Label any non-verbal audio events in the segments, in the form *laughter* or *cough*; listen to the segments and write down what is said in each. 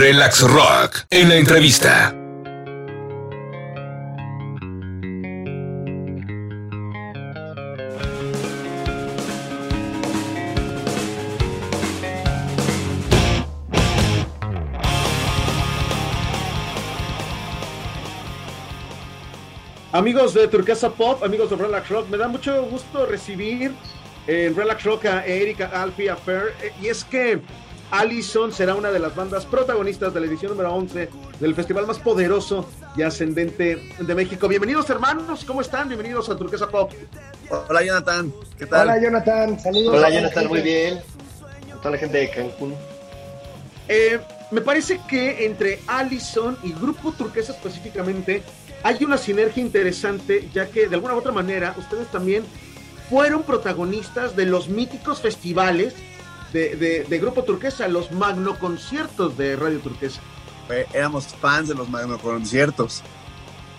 Relax Rock en la entrevista. Amigos de Turquesa Pop, amigos de Relax Rock, me da mucho gusto recibir en Relax Rock a Erika Alfie Affair. Y es que Allison será una de las bandas protagonistas de la edición número 11 del festival más poderoso y ascendente de México. Bienvenidos hermanos, ¿cómo están? Bienvenidos a Turquesa Pop. Hola Jonathan, ¿qué tal? Hola Jonathan, saludos. Hola Jonathan, muy bien. A toda la gente de Cancún. Eh, me parece que entre Allison y Grupo Turquesa específicamente hay una sinergia interesante, ya que de alguna u otra manera ustedes también fueron protagonistas de los míticos festivales de, Grupo Turquesa, los magno conciertos de Radio Turquesa. éramos fans de los magno conciertos.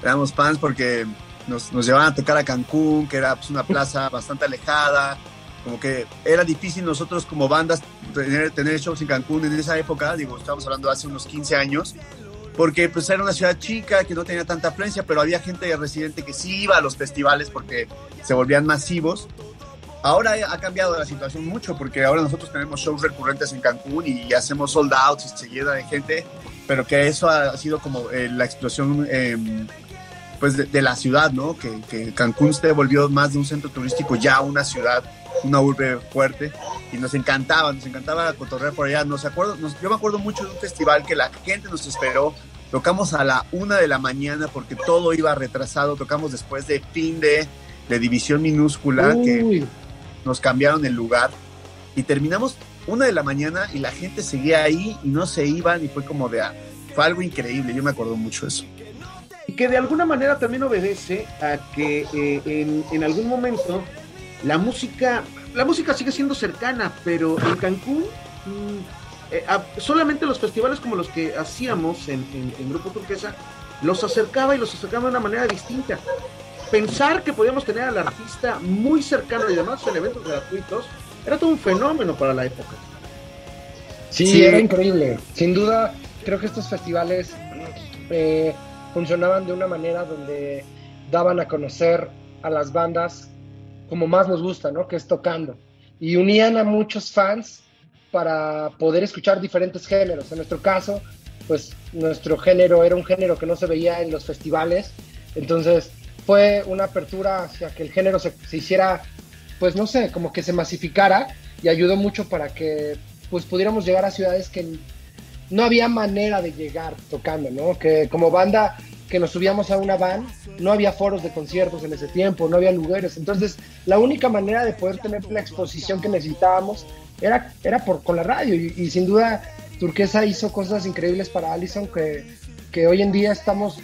Éramos fans porque nos, nos llevaban a tocar a Cancún, que era pues, una plaza *laughs* bastante alejada. Como que era difícil nosotros como bandas tener, tener shows en Cancún en esa época, digo, estamos hablando de hace unos 15 años, porque pues era una ciudad chica que no tenía tanta afluencia, pero había gente residente que sí iba a los festivales porque se volvían masivos. Ahora ha cambiado la situación mucho porque ahora nosotros tenemos shows recurrentes en Cancún y hacemos sold outs y se llena de gente, pero que eso ha sido como eh, la explosión em, pues de, la ciudad, ¿no? Que, Cancún se volvió más de un centro turístico ya una ciudad una urbe fuerte y nos encantaba, nos encantaba cotorrear por allá. Nos acuerdo, yo me acuerdo mucho de un festival que la gente nos esperó. Tocamos a la una de la mañana porque todo iba retrasado. Tocamos después de fin de, de división minúscula nos cambiaron el lugar y terminamos una de la mañana y la gente seguía ahí y no se iban y fue como de, ah, fue algo increíble. Yo me acuerdo mucho eso. Y que de alguna manera también obedece a que eh, en, en algún momento la música, la música sigue siendo cercana, pero en Cancún mm, eh, solamente los festivales como los que hacíamos en, Grupo Turquesa los acercaba y los acercaba de una manera distinta. Pensar que podíamos tener al artista muy cercano y además en eventos gratuitos era todo un fenómeno para la época. Sí, era increíble. Sin duda, creo que estos festivales eh, funcionaban de una manera donde daban a conocer a las bandas como más nos gusta, ¿no? Que es tocando. Y unían a muchos fans para poder escuchar diferentes géneros. En nuestro caso, pues nuestro género era un género que no se veía en los festivales. Entonces fue una apertura hacia que el género se, hiciera, pues no sé, como que se masificara y ayudó mucho para que pues pudiéramos llegar a ciudades que no había manera de llegar tocando, ¿no? Que como banda que nos subíamos a una van, no había foros de conciertos en ese tiempo, no había lugares. Entonces, la única manera de poder tener la exposición que necesitábamos era, era por, con la radio. Y, sin duda, Turquesa hizo cosas increíbles para Allison que, que hoy en día estamos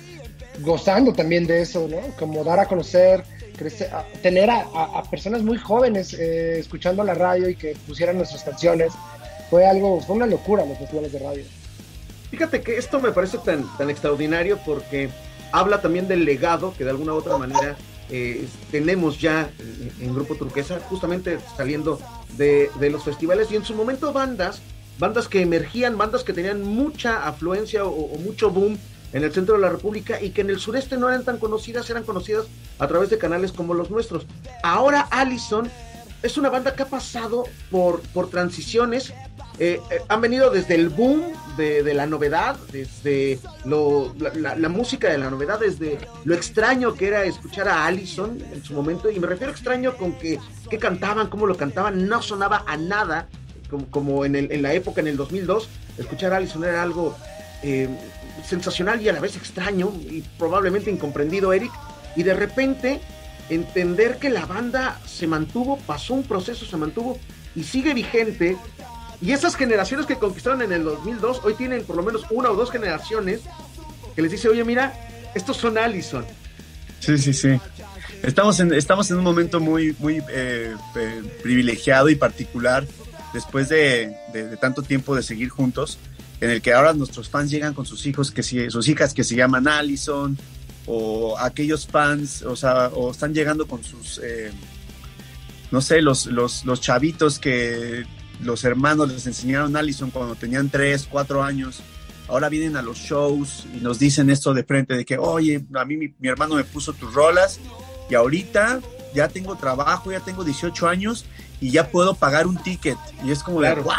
gozando también de eso, ¿no? Como dar a conocer, crecer, tener a, personas muy jóvenes eh, escuchando la radio y que pusieran nuestras canciones. Fue algo, fue una locura los festivales de radio. Fíjate que esto me parece tan, tan extraordinario porque habla también del legado que de alguna u otra manera eh, tenemos ya en, Grupo Turquesa, justamente saliendo de, los festivales y en su momento bandas, bandas que emergían, bandas que tenían mucha afluencia o, mucho boom en el centro de la República y que en el sureste no eran tan conocidas, eran conocidas a través de canales como los nuestros. Ahora Allison es una banda que ha pasado por, por transiciones eh, eh, han venido desde el boom de, la novedad, desde la, música de la novedad, desde lo extraño que era escuchar a Allison en su momento, y me refiero extraño con que, cantaban, cómo lo cantaban, no sonaba a nada, como, en, la época, en el 2002, escuchar a Allison era algo eh, sensacional y a la vez extraño y probablemente incomprendido, Eric, y de repente entender que la banda se mantuvo, pasó un proceso, se mantuvo y sigue vigente y esas generaciones que conquistaron en el 2002, hoy tienen por lo menos una o dos generaciones que les dice, oye, mira, estos son Allison. Sí, sí, sí. Estamos en, estamos en un momento muy, muy eh, eh, privilegiado y particular después de, tanto tiempo de seguir juntos, en el que ahora nuestros fans llegan con sus hijos, que sus hijas que se llaman Allison, o aquellos fans, o sea, o están llegando con sus, eh, no sé, los, los, los chavitos que los hermanos les enseñaron Allison cuando tenían 3, 4 años ahora vienen a los shows y nos dicen esto de frente de que, oye, a mí mi, hermano me puso tus rolas y ahorita ya tengo trabajo, ya tengo 18 años y ya puedo pagar un ticket. Y es como de, ¡guau!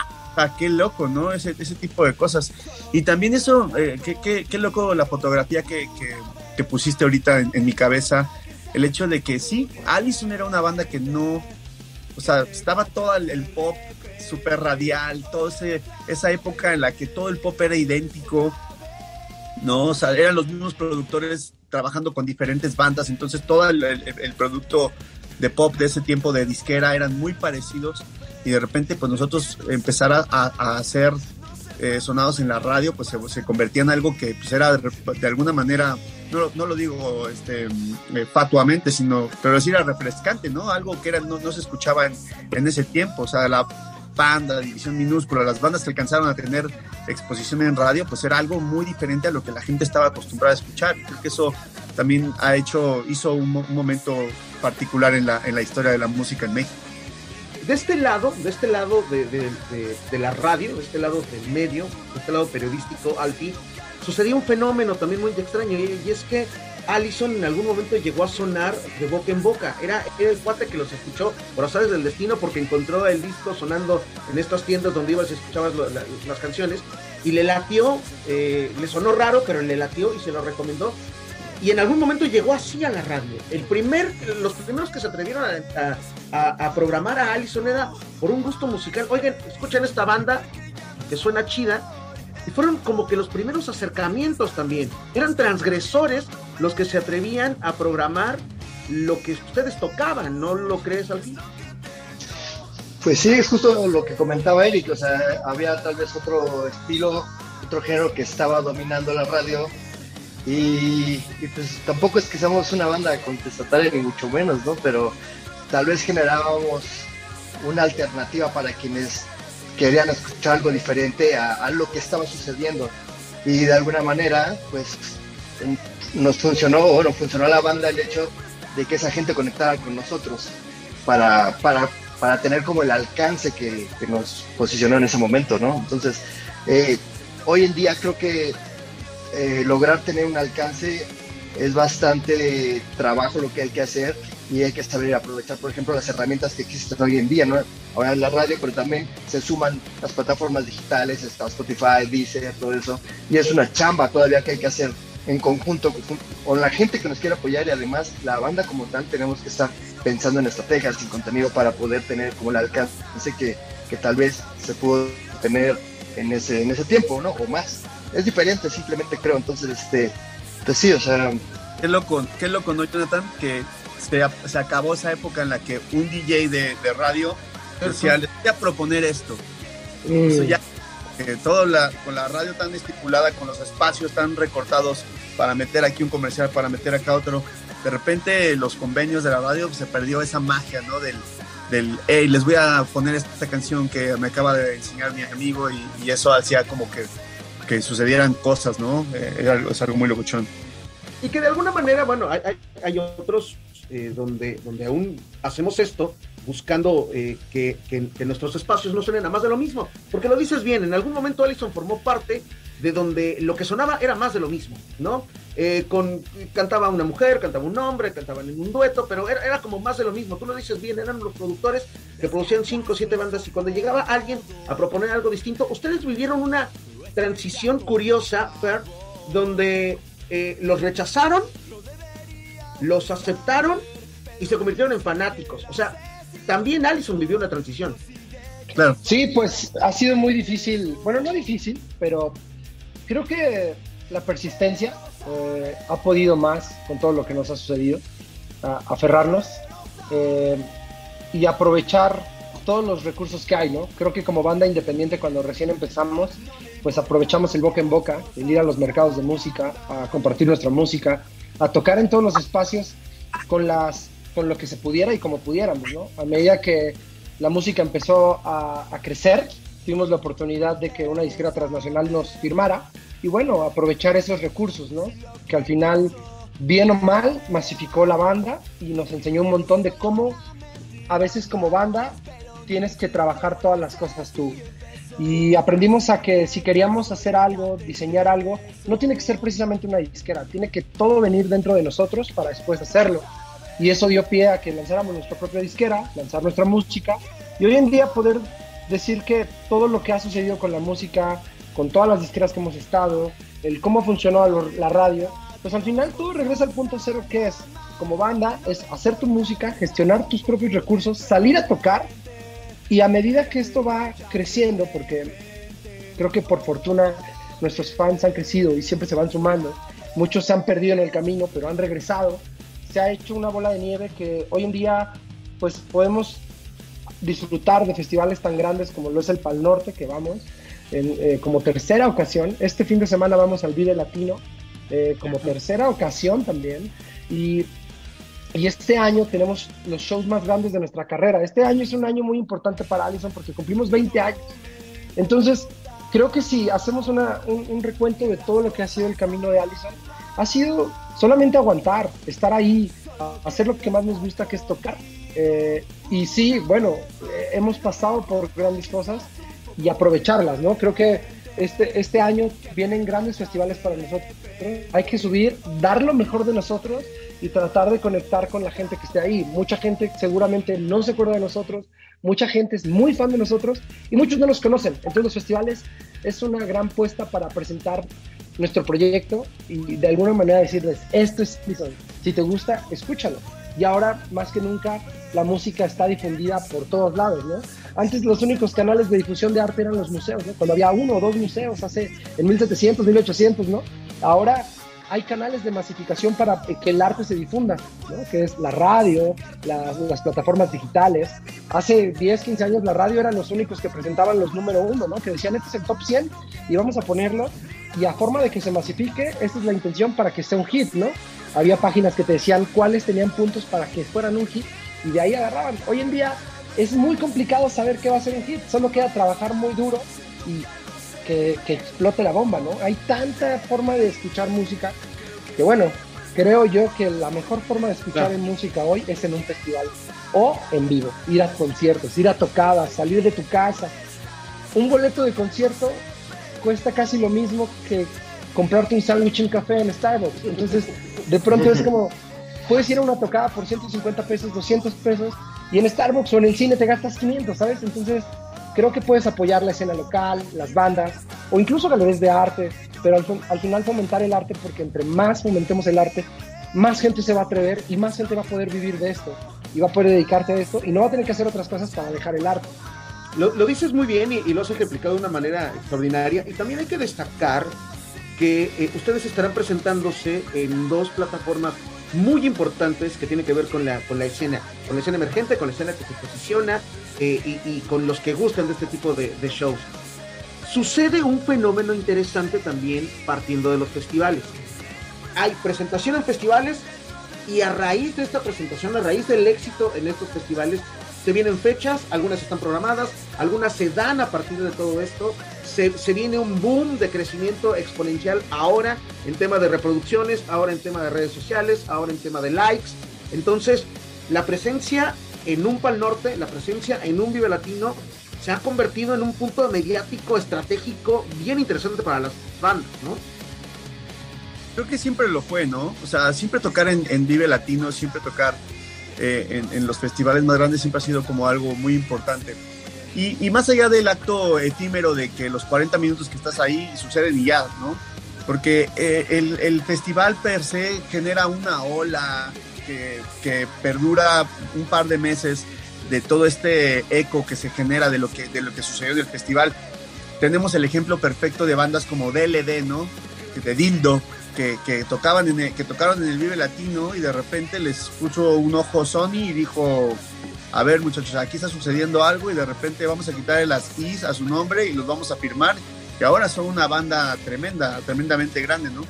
Qué loco, ¿no? Ese, ese tipo de cosas. Y también eso, eh, qué, loco la fotografía que, que, pusiste ahorita en, mi cabeza. El hecho de que sí, Allison era una banda que no, o sea, estaba todo el, pop súper radial, toda esa época en la que todo el pop era idéntico, ¿no? O sea, eran los mismos productores trabajando con diferentes bandas, entonces todo el, el producto de pop de ese tiempo de disquera eran muy parecidos y de repente pues nosotros empezar a, hacer eh, sonados en la radio pues se, convertía en algo que pues era de, alguna manera no, no, lo digo este, eh, fatuamente, sino, pero decir era refrescante, ¿no? Algo que era, no, no se escuchaba en, en, ese tiempo, o sea, la banda, la división minúscula, las bandas que alcanzaron a tener exposición en radio, pues era algo muy diferente a lo que la gente estaba acostumbrada a escuchar. Creo que eso también ha hecho, hizo un, un momento particular en la, en la historia de la música en México de este lado, de este lado de, la radio, de este lado del medio, de este lado periodístico, Alfie, sucedió un fenómeno también muy extraño, y, es que Allison en algún momento llegó a sonar de boca en boca. Era, el cuate que los escuchó por azares del destino porque encontró el disco sonando en estas tiendas donde ibas y escuchabas las canciones y le latió, eh, le sonó raro, pero le latió y se lo recomendó y en algún momento llegó así a la radio. El primer, los primeros que se atrevieron a, programar a Alison era por un gusto musical. Oigan, escuchen esta banda que suena chida. Y fueron como que los primeros acercamientos también. Eran transgresores los que se atrevían a programar lo que ustedes tocaban, ¿no lo crees, fin Pues sí, es justo lo que comentaba Eric, o sea, había tal vez otro estilo, otro género que estaba dominando la radio y, pues tampoco es que seamos una banda contestataria ni mucho menos, ¿no? Pero tal vez generábamos una alternativa para quienes querían escuchar algo diferente a, lo que estaba sucediendo. Y de alguna manera, pues nos funcionó, o no funcionó la banda el hecho de que esa gente conectara con nosotros para, para, para tener como el alcance que, nos posicionó en ese momento, ¿no? Entonces, eh, hoy en día creo que eh, lograr tener un alcance es bastante trabajo lo que hay que hacer y hay que saber aprovechar, por ejemplo, las herramientas que existen hoy en día, ¿no? Ahora en la radio, pero también se suman las plataformas digitales, está Spotify, Deezer, todo eso, y es una chamba todavía que hay que hacer en conjunto con la gente que nos quiere apoyar y además la banda como tal tenemos que estar pensando en estrategias y contenido para poder tener como el alcance que, que tal vez se pudo tener en ese, en ese tiempo, ¿no? O más es diferente, simplemente creo. Entonces, este, pues sí, o sea. Qué loco, qué loco, ¿no, Jonathan? Que se, acabó esa época en la que un DJ de, radio decía, les voy a proponer esto. Mm. ya, eh, todo la, con la radio tan estipulada, con los espacios tan recortados para meter aquí un comercial, para meter acá otro, de repente los convenios de la radio se perdió esa magia, ¿no? Del, del hey, les voy a poner esta canción que me acaba de enseñar mi amigo y, y eso hacía como que que sucedieran cosas, ¿no? Eh, es algo muy locuchón. Y que de alguna manera, bueno, hay, hay, otros eh, donde, donde aún hacemos esto buscando eh, que, que, nuestros espacios no suenen a más de lo mismo. Porque lo dices bien, en algún momento Allison formó parte de donde lo que sonaba era más de lo mismo, ¿no? con, cantaba una mujer, cantaba un hombre, cantaban en un dueto, pero era, era, como más de lo mismo. Tú lo dices bien, eran los productores que producían cinco o siete bandas y cuando llegaba alguien a proponer algo distinto, ustedes vivieron una transición curiosa, donde eh, los rechazaron, los aceptaron y se convirtieron en fanáticos. O sea, también Allison vivió una transición. Claro. Sí, pues ha sido muy difícil, bueno, no difícil, pero creo que la persistencia eh, ha podido más con todo lo que nos ha sucedido, aferrarnos eh, y aprovechar todos los recursos que hay, ¿no? Creo que como banda independiente cuando recién empezamos, pues aprovechamos el boca en boca, el ir a los mercados de música, a compartir nuestra música, a tocar en todos los espacios con las con lo que se pudiera y como pudiéramos. A medida que la música empezó a, crecer, tuvimos la oportunidad de que una disquera transnacional nos firmara y bueno, aprovechar esos recursos. Que al final, bien o mal, masificó la banda y nos enseñó un montón de cómo a veces como banda tienes que trabajar todas las cosas tú. Y aprendimos a que si queríamos hacer algo, diseñar algo, no tiene que ser precisamente una disquera, tiene que todo venir dentro de nosotros para después hacerlo. Y eso dio pie a que lanzáramos nuestra propia disquera, lanzar nuestra música y hoy en día poder decir que todo lo que ha sucedido con la música, con todas las disqueras que hemos estado, el cómo funcionó la radio, pues al final todo regresa al punto cero que es, como banda, es hacer tu música, gestionar tus propios recursos, salir a tocar y a medida que esto va creciendo, porque creo que por fortuna nuestros fans han crecido y siempre se van sumando, muchos se han perdido en el camino, pero han regresado, se ha hecho una bola de nieve que hoy en día pues podemos disfrutar de festivales tan grandes como lo es el Pal Norte, que vamos, en, eh, como tercera ocasión. Este fin de semana vamos al Vive Latino, eh, como tercera ocasión también. Y, y, este año tenemos los shows más grandes de nuestra carrera. Este año es un año muy importante para Allison porque cumplimos 20 años. Entonces, creo que si hacemos un, recuento de todo lo que ha sido el camino de Allison, ha sido solamente aguantar, estar ahí, hacer lo que más nos gusta, que es tocar. Eh, y sí, bueno, eh, hemos pasado por grandes cosas y aprovecharlas, ¿no? Creo que este, este año vienen grandes festivales para nosotros. Hay que subir, dar lo mejor de nosotros y tratar de conectar con la gente que esté ahí. Mucha gente seguramente no se acuerda de nosotros, mucha gente es muy fan de nosotros y muchos no nos conocen. Entonces los festivales es una gran puesta para presentar nuestro proyecto y de alguna manera decirles, esto es Si te gusta, escúchalo y ahora más que nunca la música está difundida por todos lados, ¿no? Antes los únicos canales de difusión de arte eran los museos, ¿no? Cuando había uno o dos museos hace en 1700, 1800, ¿no? Ahora hay canales de masificación para que el arte se difunda, que es la radio, las plataformas digitales. Hace 10, 15 años la radio eran los únicos que presentaban los número uno, ¿no? que decían este es el top 100 y vamos a ponerlo y a forma de que se masifique, esta es la intención para que sea un hit, ¿no? había páginas que te decían cuáles tenían puntos para que fueran un hit y de ahí agarraban. Hoy en día es muy complicado saber qué va a ser un hit, solo queda trabajar muy duro y que, explote la bomba, ¿no? Hay tanta forma de escuchar música que bueno, creo yo que la mejor forma de escuchar música hoy es en un festival o en vivo, ir a conciertos, ir a tocadas, salir de tu casa. Un boleto de concierto cuesta casi lo mismo que comprarte un sándwich y un café en Starbucks. Entonces, de pronto es como, puedes ir a una tocada por 150 pesos, 200 pesos, y en Starbucks o en el cine te gastas 500, ¿sabes? Entonces, creo que puedes apoyar la escena local, las bandas, o incluso galerías de arte, pero al, final fomentar el arte, porque entre más fomentemos el arte, más gente se va a atrever y más gente va a poder vivir de esto, y va a poder dedicarte a esto, y no va a tener que hacer otras cosas para dejar el arte. Lo, dices muy bien y, lo has ejemplificado de una manera extraordinaria. Y también hay que destacar que eh, ustedes estarán presentándose en dos plataformas muy importantes que tienen que ver con la, con la escena, con la escena emergente, con la escena que se posiciona eh, y, con los que gustan de este tipo de, shows. Sucede un fenómeno interesante también partiendo de los festivales. Hay presentación en festivales y a raíz de esta presentación, a raíz del éxito en estos festivales, se vienen fechas, algunas están programadas, algunas se dan a partir de todo esto se, viene un boom de crecimiento exponencial ahora en tema de reproducciones, ahora en tema de redes sociales, ahora en tema de likes. Entonces, la presencia en un Pal Norte, la presencia en un Vive Latino, se ha convertido en un punto mediático estratégico bien interesante para las bandas, ¿no? Creo que siempre lo fue, ¿no? O sea, siempre tocar en, Vive Latino, siempre tocar eh, en, en, los festivales más grandes siempre ha sido como algo muy importante. Y, más allá del acto efímero de que los 40 minutos que estás ahí suceden y ya, ¿no? Porque eh, el, festival per se genera una ola que, perdura un par de meses de todo este eco que se genera de lo que, de lo que sucedió en el festival. Tenemos el ejemplo perfecto de bandas como DLD, ¿no? De Dildo, que, que, tocaban en que tocaron en el Vive Latino y de repente les puso un ojo Sony y dijo, a ver muchachos, aquí está sucediendo algo y de repente vamos a quitarle las is a su nombre y los vamos a firmar, que ahora son una banda tremenda, tremendamente grande, ¿no?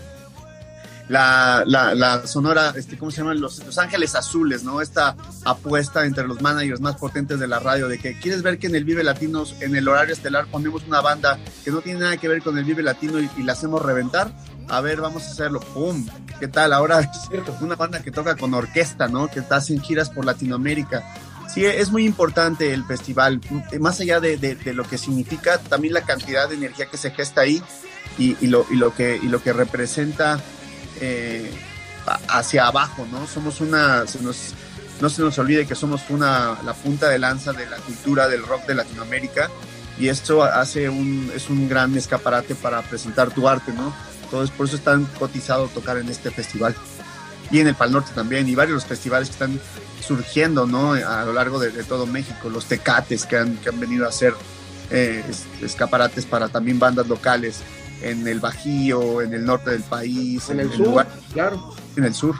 La, la, sonora, este, ¿cómo se llaman? Los, Ángeles Azules, ¿no? Esta apuesta entre los managers más potentes de la radio, de que quieres ver que en el Vive Latinos, en el horario estelar, ponemos una banda que no tiene nada que ver con el Vive Latino y, la hacemos reventar. A ver, vamos a hacerlo. ¡Pum! ¿Qué tal? Ahora *laughs* es una banda que toca con orquesta, ¿no? Que está haciendo giras por Latinoamérica Sí, es muy importante el festival, más allá de, lo que significa, también la cantidad de energía que se gesta ahí y, lo, y lo, que, representa eh, hacia abajo, ¿no? Somos una, nos, no se nos olvide que somos una, la punta de lanza de la cultura del rock de Latinoamérica y esto hace un, es un gran escaparate para presentar tu arte, ¿no? Entonces por eso es tan cotizado tocar en este festival y en el Pal Norte también y varios festivales que están surgiendo ¿no? a lo largo de, todo México, los tecates que han, que han venido a hacer eh, escaparates para también bandas locales en el Bajío, en el norte del país, en, el, sur, claro. En el sur.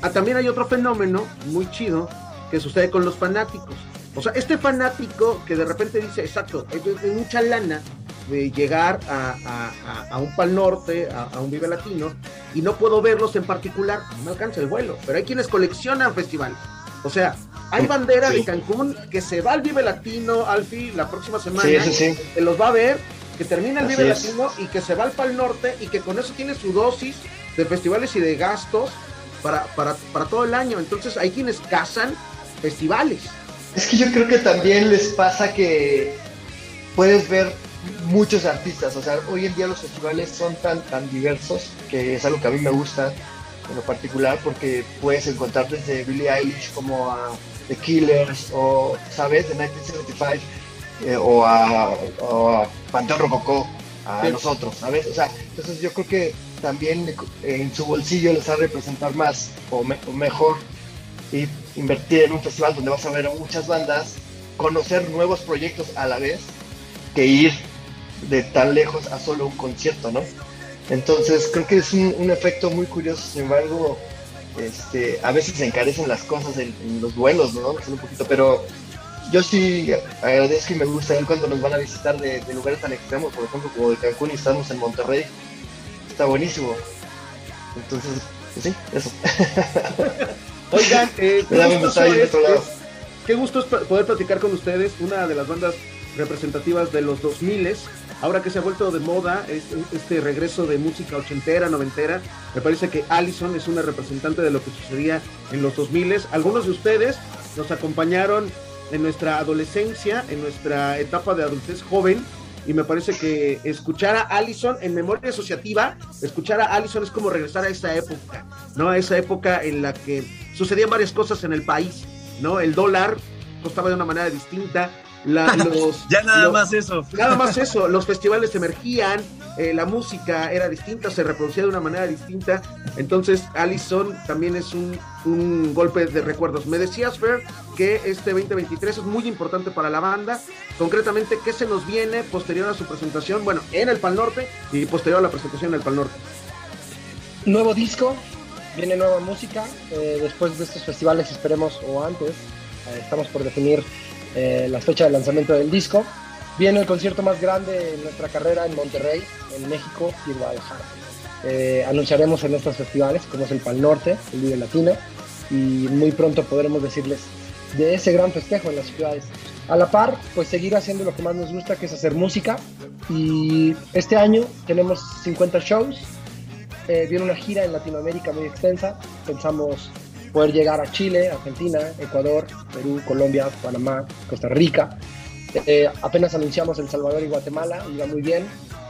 Ah, también hay otro fenómeno muy chido que sucede con los fanáticos. O sea, este fanático que de repente dice, exacto, es mucha lana de llegar a, un Pal Norte, a, un Vive Latino, y no puedo verlos en particular, no me alcanza el vuelo, pero hay quienes coleccionan festivales. O sea, hay bandera de Cancún que se va al Vive Latino, Alfi, la próxima semana, sí, que los va a ver, que termina el Vive Latino y que se va al Pal Norte y que con eso tiene su dosis de festivales y de gastos para, para, para todo el año. Entonces hay quienes cazan festivales. Es que yo creo que también les pasa que puedes ver muchos artistas. O sea, hoy en día los festivales son tan, tan diversos que es algo que a mí me gusta en lo particular porque puedes encontrar desde Billie Eilish como a The Killers o, ¿sabes? De 1975 eh, o, a, o a Panteón Rococó, a nosotros, ¿sabes? O sea, entonces yo creo que también en su bolsillo les va a representar más o, o mejor y invertir en un festival donde vas a ver a muchas bandas, conocer nuevos proyectos a la vez que ir de tan lejos a solo un concierto, ¿no? Entonces creo que es un, efecto muy curioso, sin embargo, este, a veces se encarecen las cosas en, los vuelos, ¿no? Un poquito, pero yo sí agradezco y me gusta ver cuando nos van a visitar de, lugares tan extremos, por ejemplo, como de Cancún y estamos en Monterrey. Está buenísimo. Entonces, pues sí, eso. *laughs* Oigan, eh, *laughs* qué gusto es poder platicar con ustedes, una de las bandas representativas de los 2000 ahora que se ha vuelto de moda este regreso de música ochentera, noventera, me parece que Allison es una representante de lo que sucedía en los 2000. Algunos de ustedes nos acompañaron en nuestra adolescencia, en nuestra etapa de adultez joven, y me parece que escuchar a Allison en memoria asociativa, escuchar a Allison es como regresar a esa época, ¿no? A esa época en la que sucedían varias cosas en el país, ¿no? El dólar costaba de una manera distinta, *laughs* los, ya nada más eso. Nada más *laughs* eso, los festivales emergían, eh, la música era distinta, se reproducía de una manera distinta. Entonces, Allison también es un, un golpe de recuerdos. Me decías, Fer, que este 2023 es muy importante para la banda. Concretamente, ¿qué se nos viene posterior a su presentación? Bueno, en el Pal Norte y posterior a la presentación en el Pal Norte. Nuevo disco, viene nueva música. Eh, después de estos festivales, esperemos, o antes, eh, estamos por definir eh, la fecha de lanzamiento del disco. Viene el concierto más grande en nuestra carrera en Monterrey, en México y en Guadalajara. Eh, anunciaremos en estos festivales, como es el Pal Norte, el Vive Latino, y muy pronto podremos decirles de ese gran festejo en las ciudades. A la par, pues seguir haciendo lo que más nos gusta, que es hacer música. Y este año tenemos 50 shows. Eh, viene una gira en Latinoamérica muy extensa. Pensamos poder llegar a Chile, Argentina, Ecuador, Perú, Colombia, Panamá, Costa Rica. Eh, apenas anunciamos El Salvador y Guatemala, iba muy bien.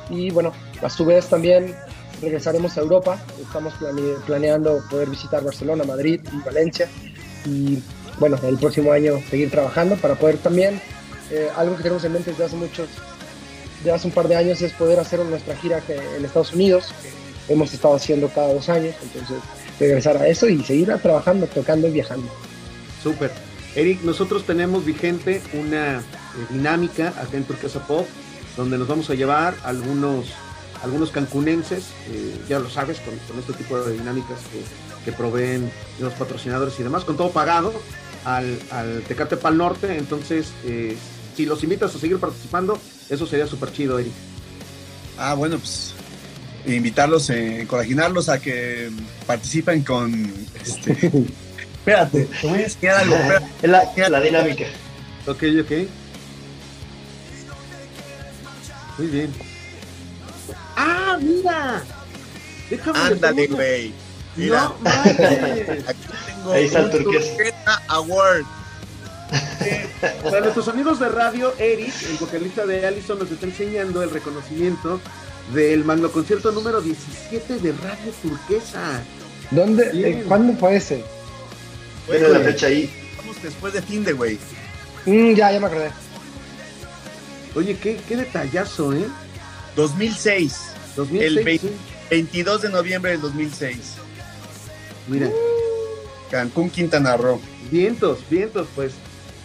Y bueno, a su vez también regresaremos a Europa. Estamos planeando poder visitar Barcelona, Madrid y Valencia. Y bueno, el próximo año seguir trabajando para poder también, eh, algo que tenemos en mente desde hace muchos, de hace un par de años es poder hacer nuestra gira en Estados Unidos. Que hemos estado haciendo cada dos años, entonces regresar a eso y seguir trabajando, tocando y viajando. Súper. Eric, nosotros tenemos vigente una eh, dinámica acá en Turquesa Pop, donde nos vamos a llevar algunos, algunos cancunenses, eh, ya lo sabes, con, este tipo de dinámicas que, que, proveen los patrocinadores y demás, con todo pagado al, al Tecate Pal Norte. Entonces, eh, si los invitas a seguir participando, eso sería súper chido, Eric. Ah, bueno, pues invitarlos, eh, encorajinarlos a que participen con. Este, *laughs* espérate, te voy a enseñar algo. la, la dinámica. Ok, ok. Muy bien. ¡Ah, mira! Déjame Ándale, güey. Mira. No, Aquí tengo Ahí está el turquesa. Award. Eh, para nuestros amigos de radio, Eric, el vocalista de Allison, nos está enseñando el reconocimiento del magno concierto número 17 de Radio Turquesa. ¿Dónde? Eh, ¿Cuándo fue ese? Tiene la fecha ahí. Vamos después de fin de güey. Mm, ya, ya me acordé. Oye, qué, qué detallazo, ¿eh? 2006. 2006, El sí. 22 de noviembre del 2006. Mira, Cancún, Quintana Roo. vientos, vientos, pues.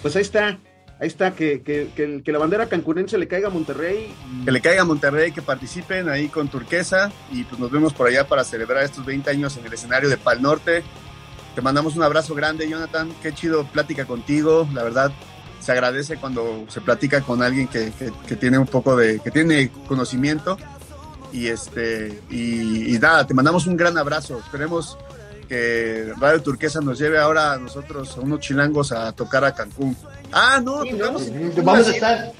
Pues ahí está. Ahí está, que, que, que, que la bandera cancunense le caiga a Monterrey. Que le caiga a Monterrey, que participen ahí con Turquesa y pues nos vemos por allá para celebrar estos 20 años en el escenario de Pal Norte. Te mandamos un abrazo grande, Jonathan. Qué chido plática contigo. La verdad, se agradece cuando se platica con alguien que tiene un poco de, que tiene conocimiento. Y este, y, y nada, te mandamos un gran abrazo. Esperemos que Radio Turquesa nos lleve ahora a nosotros, a unos chilangos, a tocar a Cancún. Ah, no, Sí. Vamos a estar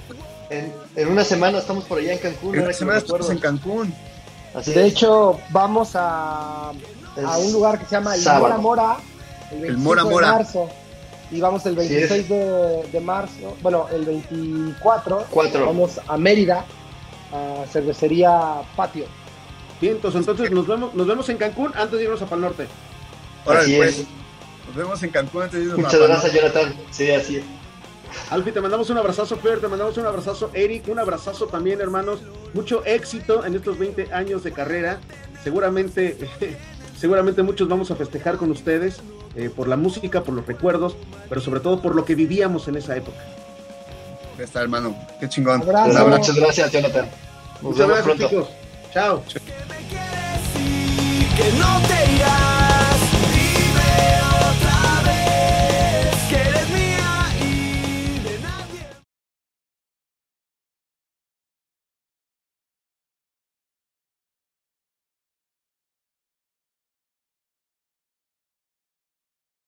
en, en una semana, estamos por allá en Cancún. En una semana estamos en Cancún. Así De es. hecho, vamos a, a un lugar que se llama el sábado. Mora Mora, el 25 Mora Mora. de marzo. Y vamos el Así es. 26 de, de marzo, bueno, el 24, Cuatro. vamos a Mérida, a cervecería Patio. Vientos, entonces nos vemos, nos vemos en Cancún antes de irnos a Pal Norte. Órale, Así pues. es. Nos vemos en Cancún antes de irnos Muchas gracias, Jonathan. Sí, así es. Alfie, te mandamos un abrazazo, Fer, te mandamos un abrazazo, Eric, un abrazazo también, hermanos. Mucho éxito en estos 20 años de carrera. Seguramente, *laughs* seguramente muchos vamos a festejar con ustedes eh, por la música, por los recuerdos, pero sobre todo por lo que vivíamos en esa época. Ya está, hermano. Qué chingón. Abrazo. Un abrazo. Muchas gracias, Jonathan. Nos Muchas vemos gracias, pronto. chicos. Chao. que no te irás.